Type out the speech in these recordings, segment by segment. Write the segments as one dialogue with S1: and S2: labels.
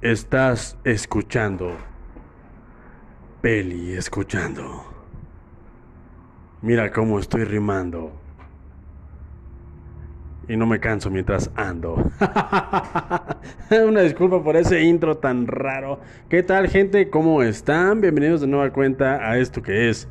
S1: Estás escuchando. Peli escuchando. Mira cómo estoy rimando. Y no me canso mientras ando. Una disculpa por ese intro tan raro. ¿Qué tal gente? ¿Cómo están? Bienvenidos de nueva cuenta a esto que es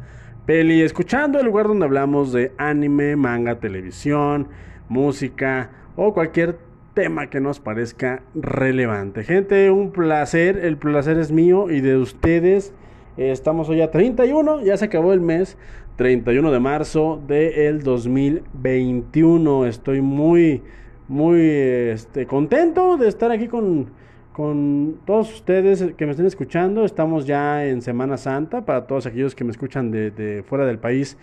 S1: Peli Escuchando, el lugar donde hablamos de anime, manga, televisión, música o cualquier tema que nos parezca relevante. Gente, un placer, el placer es mío y de ustedes. Estamos hoy a 31, ya se acabó el mes, 31 de marzo del 2021. Estoy muy, muy este, contento de estar aquí con, con todos ustedes que me estén escuchando. Estamos ya en Semana Santa para todos aquellos que me escuchan de fuera del país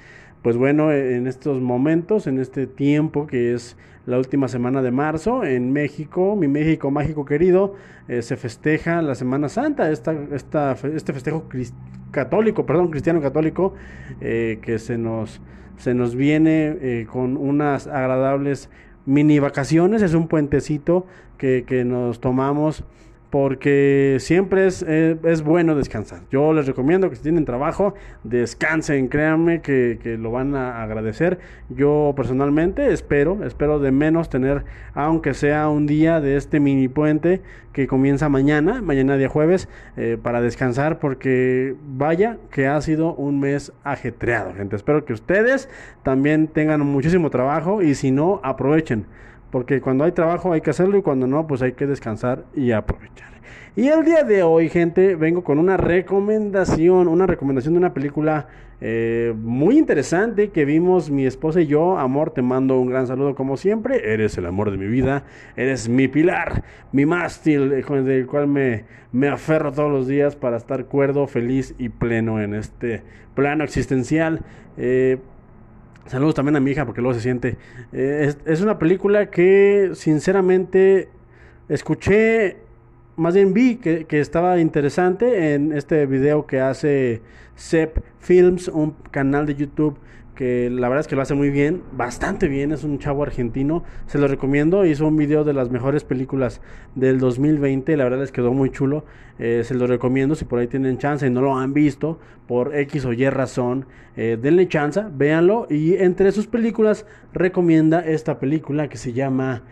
S1: pues bueno, en estos momentos, en este tiempo que es la última semana de marzo, en México, mi México mágico querido, eh, se festeja la Semana Santa, esta, esta, este festejo católico, perdón, cristiano católico, eh, que se nos, se nos viene eh, con unas agradables mini vacaciones, es un puentecito que, que nos tomamos porque siempre es, eh, es, bueno descansar. Yo les recomiendo que si tienen trabajo, descansen, créanme que, que, lo van a agradecer. Yo personalmente espero, espero de menos tener, aunque sea un día de este mini puente que comienza mañana, mañana día jueves, eh, para descansar, porque vaya que ha sido un mes ajetreado, gente. Espero que ustedes también tengan muchísimo trabajo y si no, aprovechen porque cuando hay trabajo hay que hacerlo y cuando no, pues hay que descansar y aprovechar. Y el día de hoy, gente, vengo con una recomendación, una recomendación de una película eh, muy interesante que vimos mi esposa y yo. Amor, te mando un gran saludo como siempre. Eres el amor de mi vida, eres mi pilar, mi mástil, eh, del cual me, me aferro todos los días para estar cuerdo, feliz y pleno en este plano existencial. Eh, Saludos también a mi hija porque luego se siente. Eh, es, una película que sinceramente escuché, más bien vi que, que, estaba interesante en este video que hace Sep Films, un canal de YouTube que la verdad es que lo hace muy bien, bastante bien, es un chavo argentino, se lo recomiendo, hizo un video de las mejores películas del 2020, la verdad les quedó muy chulo, eh, se lo recomiendo si por ahí tienen chance y no lo han visto, por X o Y razón, eh, denle chance, véanlo, y entre sus películas recomienda esta película que se llama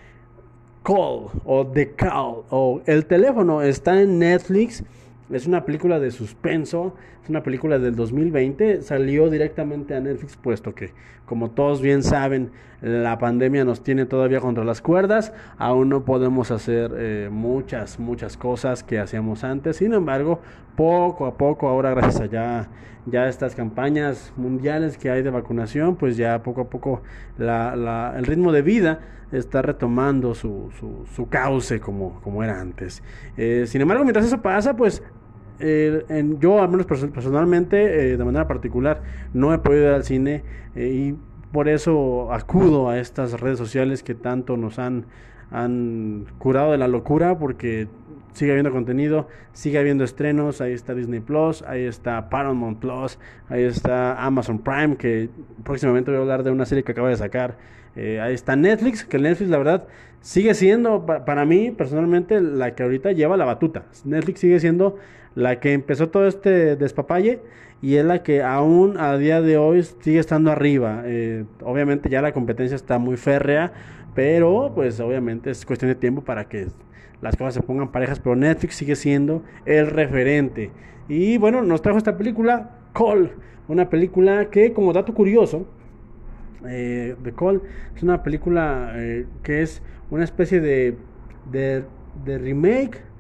S1: Call o The Call o El teléfono, está en Netflix, es una película de suspenso, es una película del 2020, salió directamente a Netflix puesto que, como todos bien saben, la pandemia nos tiene todavía contra las cuerdas, aún no podemos hacer eh, muchas, muchas cosas que hacíamos antes, sin embargo, poco a poco, ahora gracias a ya, ya estas campañas mundiales que hay de vacunación, pues ya poco a poco la, el ritmo de vida está retomando su, su, su cauce como, como era antes. Eh, sin embargo, mientras eso pasa, pues eh, en, yo, al menos personalmente, eh, de manera particular, no he podido ir al cine eh, y por eso acudo a estas redes sociales que tanto nos han, han curado de la locura, porque sigue habiendo contenido, sigue habiendo estrenos, ahí está Disney Plus, ahí está Paramount Plus, ahí está Amazon Prime, que próximamente voy a hablar de una serie que acaba de sacar, ahí está Netflix, que Netflix la verdad sigue siendo para mí personalmente la que ahorita lleva la batuta, Netflix sigue siendo la que empezó todo este despapalle y es la que aún a día de hoy sigue estando arriba. Eh, obviamente ya la competencia está muy férrea, pero pues obviamente es cuestión de tiempo para que las cosas se pongan parejas, pero Netflix sigue siendo el referente. Y bueno, nos trajo esta película, Call, una película que como dato curioso, eh, The Call es una película eh, que es una especie de, de, de remake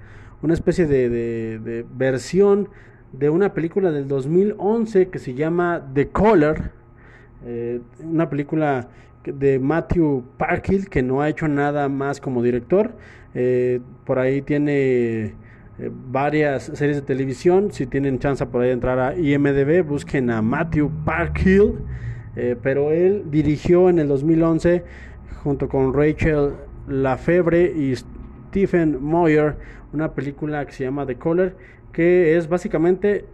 S1: una especie de, versión de una película del 2011 que se llama The Color, eh, una película de Matthew Parkhill que no ha hecho nada más como director. Eh, por ahí tiene eh, varias series de televisión. Si tienen chance por ahí de entrar a IMDb, busquen a Matthew Parkhill. pero él dirigió en el 2011 junto con Rachel Lafebre y Stephen Moyer una película que se llama The Color, que es básicamente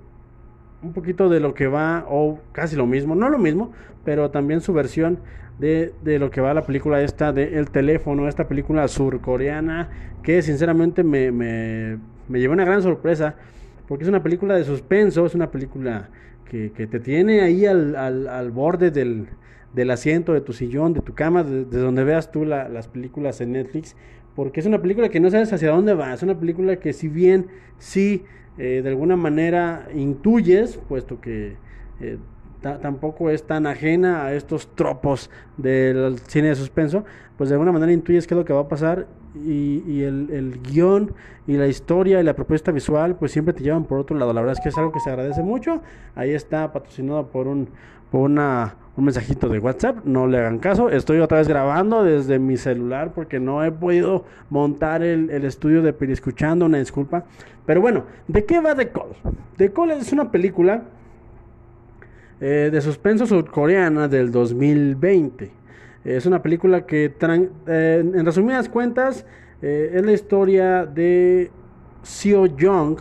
S1: un poquito de lo que va, o casi lo mismo, no lo mismo, pero también su versión de, de lo que va la película esta de El teléfono, esta película surcoreana, que sinceramente me, me, me llevé una gran sorpresa porque es una película de suspenso, es una película que, te tiene ahí al, al, al borde del, del, asiento, de tu sillón, de tu cama, de, de donde veas tú la, las películas en Netflix, porque es una película que no sabes hacia dónde va, es una película que si bien sí eh, de alguna manera intuyes, puesto que eh, tampoco es tan ajena a estos tropos del cine de suspenso, pues de alguna manera intuyes qué es lo que va a pasar y, el, el, guion y la historia y la propuesta visual pues siempre te llevan por otro lado. La verdad es que es algo que se agradece mucho. Ahí está patrocinado por un, por una, un mensajito de WhatsApp. No le hagan caso. Estoy otra vez grabando desde mi celular porque no he podido montar el, estudio de Piri escuchando. Una disculpa. Pero bueno, ¿de qué va The Call? The Call es una película eh, de suspenso surcoreana del 2020. Es una película que, eh, en resumidas cuentas, eh, es la historia de Seo Young,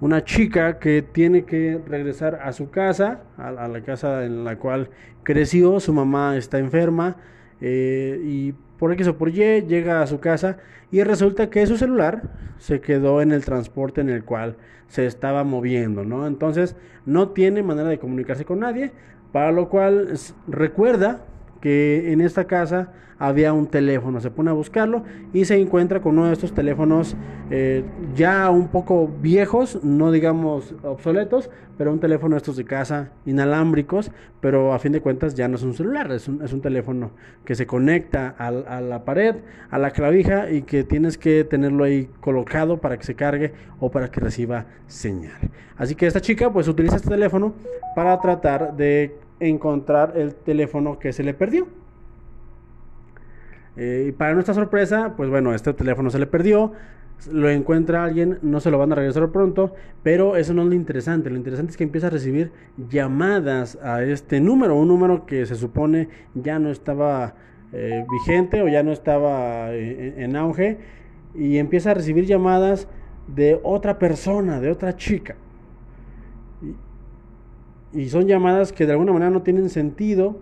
S1: una chica que tiene que regresar a su casa, a, la casa en la cual creció, su mamá está enferma y por X o por Y llega a su casa y resulta que su celular se quedó en el transporte en el cual se estaba moviendo, ¿no? Entonces no tiene manera de comunicarse con nadie, para lo cual recuerda que en esta casa había un teléfono, se pone a buscarlo y se encuentra con uno de estos teléfonos eh, ya un poco viejos, no digamos obsoletos, pero un teléfono de estos de casa inalámbricos, pero a fin de cuentas ya no es un celular, es un, es un teléfono que se conecta a, a, la pared, a la clavija y que tienes que tenerlo ahí colocado para que se cargue o para que reciba señal. Así que esta chica pues utiliza este teléfono para tratar de encontrar el teléfono que se le perdió. Eh, y para nuestra sorpresa, pues bueno, este teléfono se le perdió, lo encuentra alguien, no se lo van a regresar pronto, pero eso no es lo interesante, lo interesante es que empieza a recibir llamadas a este número, un número que se supone ya no estaba eh, vigente o ya no estaba eh, en, en auge, y empieza a recibir llamadas de otra persona, de otra chica. Y son llamadas que de alguna manera no tienen sentido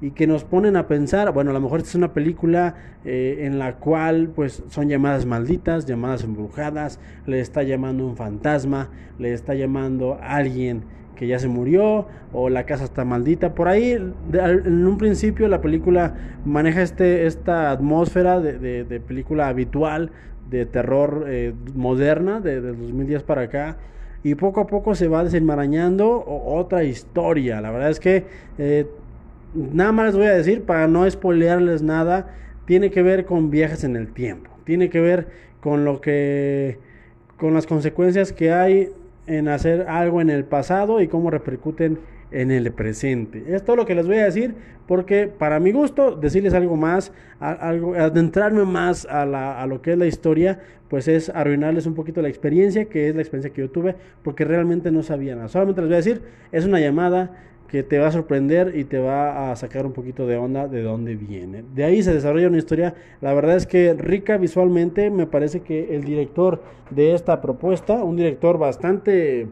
S1: y que nos ponen a pensar, bueno, a lo mejor esta es una película eh, en la cual pues son llamadas malditas, llamadas embrujadas, le está llamando un fantasma, le está llamando alguien que ya se murió o la casa está maldita. Por ahí, de, en un principio la película maneja este, esta atmósfera de, de, de película habitual, de terror eh, moderna, de, de 2010 para acá y poco a poco se va desenmarañando otra historia. La verdad es que eh, nada más les voy a decir para no spoilearles nada, tiene que ver con viajes en el tiempo, tiene que ver con lo que con las consecuencias que hay en hacer algo en el pasado y cómo repercuten en el presente. Es todo lo que les voy a decir porque para mi gusto decirles algo más, algo, adentrarme más a, la, a lo que es la historia, pues es arruinarles un poquito la experiencia, que es la experiencia que yo tuve, porque realmente no sabía nada. Solamente les voy a decir, es una llamada que te va a sorprender y te va a sacar un poquito de onda de dónde viene. De ahí se desarrolla una historia, la verdad es que rica visualmente, me parece que el director de esta propuesta, un director bastante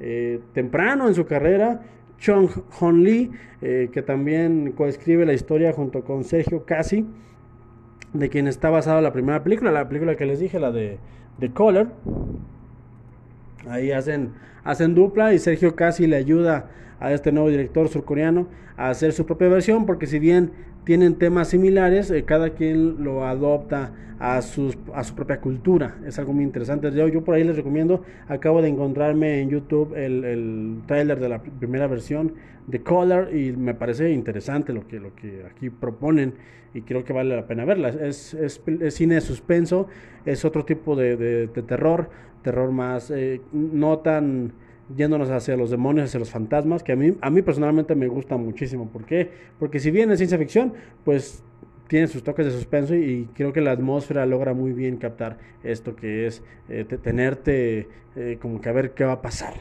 S1: eh, temprano en su carrera, Chung Hon Lee, eh, que también coescribe la historia junto con Sergio Casi, de quien está basada la primera película, la película que les dije, la de The Color. Ahí hacen, hacen dupla y Sergio Casi le ayuda a este nuevo director surcoreano a hacer su propia versión, porque si bien tienen temas similares, eh, cada quien lo adopta a, sus, a su propia cultura. Es algo muy interesante. Yo, por ahí les recomiendo, acabo de encontrarme en YouTube el, el trailer de la primera versión de Color y me parece interesante lo que, lo que aquí proponen y creo que vale la pena verla. Es, es, es cine de suspenso, es otro tipo de, de, de terror, terror más, eh, no tan yéndonos hacia los demonios, hacia los fantasmas, que a mí, a mí personalmente me gusta muchísimo. ¿Por qué? Porque si bien es ciencia ficción, pues tiene sus toques de suspenso y, creo que la atmósfera logra muy bien captar esto que es eh, tenerte eh, como que a ver qué va a pasar.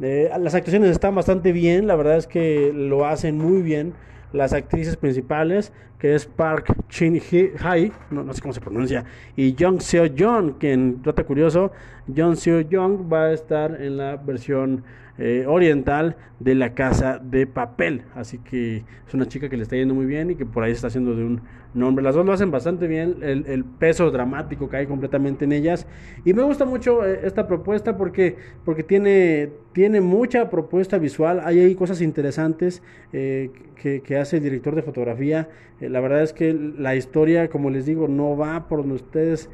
S1: Eh, las actuaciones están bastante bien, la verdad es que lo hacen muy bien las actrices principales, que es Park Chin Hye, no, sé cómo se pronuncia, y Jung Seo Jong, quien, trata curioso, Jung Seo Jong va a estar en la versión eh, oriental de la casa de papel. Así que es una chica que le está yendo muy bien y que por ahí está haciendo de un nombre. Las dos lo hacen bastante bien, el, peso dramático cae completamente en ellas. Y me gusta mucho eh, esta propuesta porque, porque tiene, tiene mucha propuesta visual, hay ahí cosas interesantes eh, que, hace el director de fotografía. la verdad es que la historia, como les digo, no va por donde ustedes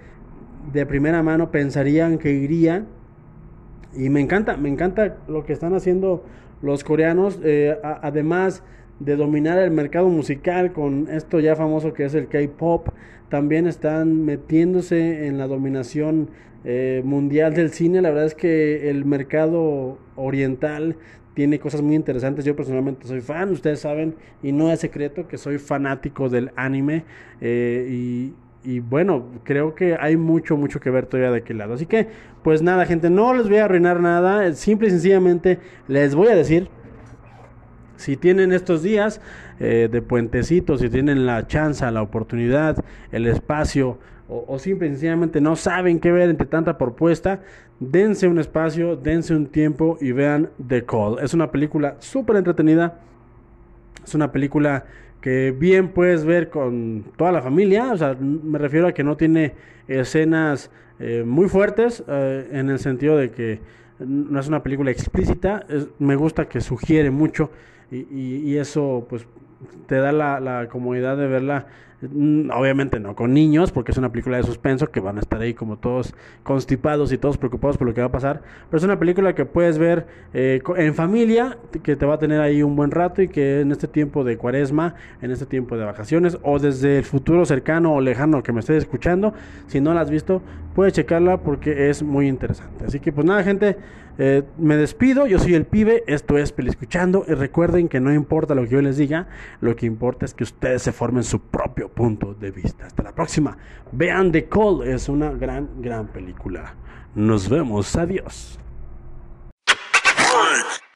S1: de primera mano pensarían que iría y me encanta, me encanta lo que están haciendo los coreanos, eh, además de dominar el mercado musical con esto ya famoso que es el K-Pop, también están metiéndose en la dominación eh, mundial del cine. La verdad es que el mercado oriental tiene cosas muy interesantes. Yo personalmente soy fan, ustedes saben, y no es secreto que soy fanático del anime. Eh, y, y bueno, creo que hay mucho, mucho que ver todavía de aquel lado. Así que, pues nada, gente, no les voy a arruinar nada. Simple y sencillamente les voy a decir, si tienen estos días eh, de puentecitos, si tienen la chance, la oportunidad, el espacio, o, o simple y sencillamente no saben qué ver entre tanta propuesta, dense un espacio, dense un tiempo y vean The Call. Es una película súper entretenida. Es una película que bien puedes ver con toda la familia, o sea, me refiero a que no tiene escenas eh, muy fuertes, eh, en el sentido de que no es una película explícita, me gusta que sugiere mucho y, eso pues te da la, comodidad de verla obviamente no con niños, porque es una película de suspenso que van a estar ahí como todos constipados y todos preocupados por lo que va a pasar. Pero es una película que puedes ver eh, en familia, que te va a tener ahí un buen rato y que en este tiempo de cuaresma, en este tiempo de vacaciones o desde el futuro cercano o lejano que me estés escuchando, si no la has visto, puedes checarla porque es muy interesante. Así que pues nada, gente. Eh, me despido, yo soy el pibe, esto es Escuchando y recuerden que no importa lo que yo les diga, lo que importa es que ustedes se formen su punto de vista. Hasta la próxima. Vean The Call, es una gran, gran película. Nos vemos, adiós.